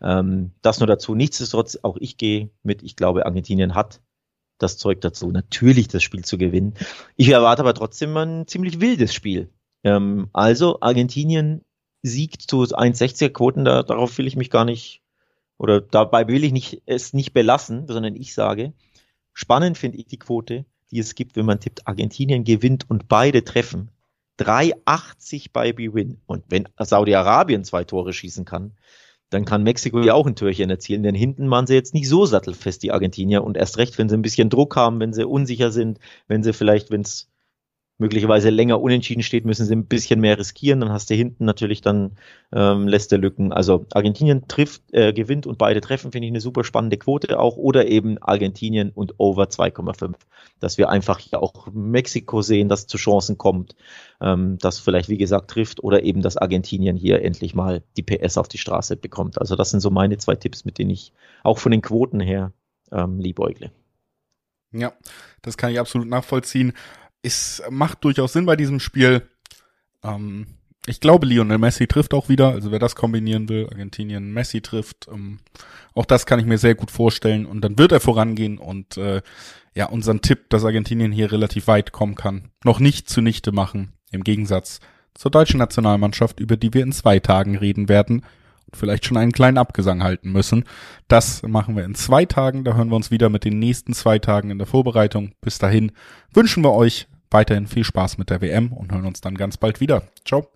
[SPEAKER 2] Ähm, das nur dazu. Nichtsdestotrotz, auch ich gehe mit, ich glaube, Argentinien hat das Zeug dazu, natürlich das Spiel zu gewinnen. Ich erwarte aber trotzdem ein ziemlich wildes Spiel. Ähm, also Argentinien siegt zu 1,60er Quoten, da, darauf will ich mich gar nicht, oder dabei will ich nicht, es nicht belassen, sondern ich sage, spannend finde ich die Quote die es gibt, wenn man tippt, Argentinien gewinnt und beide treffen. 3,80 bei B-Win. Und wenn Saudi-Arabien zwei Tore schießen kann, dann kann Mexiko ja auch ein Türchen erzielen, denn hinten waren sie jetzt nicht so sattelfest, die Argentinier. Und erst recht, wenn sie ein bisschen Druck haben, wenn sie unsicher sind, wenn sie vielleicht, wenn es möglicherweise länger unentschieden steht, müssen sie ein bisschen mehr riskieren. Dann hast du hinten natürlich dann ähm, lässt der Lücken. Also Argentinien trifft, äh, gewinnt und beide treffen, finde ich eine super spannende Quote auch. Oder eben Argentinien und over 2,5. Dass wir einfach hier auch Mexiko sehen, das zu Chancen kommt, ähm, das vielleicht wie gesagt trifft oder eben, dass Argentinien hier endlich mal die PS auf die Straße bekommt. Also das sind so meine zwei Tipps, mit denen ich auch von den Quoten her ähm, liebäugle.
[SPEAKER 1] Ja, das kann ich absolut nachvollziehen es macht durchaus Sinn bei diesem Spiel. Ähm, ich glaube, Lionel Messi trifft auch wieder. Also wer das kombinieren will, Argentinien Messi trifft, ähm, auch das kann ich mir sehr gut vorstellen. Und dann wird er vorangehen und äh, ja, unseren Tipp, dass Argentinien hier relativ weit kommen kann, noch nicht zunichte machen. Im Gegensatz zur deutschen Nationalmannschaft, über die wir in zwei Tagen reden werden vielleicht schon einen kleinen Abgesang halten müssen. Das machen wir in zwei Tagen. Da hören wir uns wieder mit den nächsten zwei Tagen in der Vorbereitung. Bis dahin wünschen wir euch weiterhin viel Spaß mit der WM und hören uns dann ganz bald wieder. Ciao.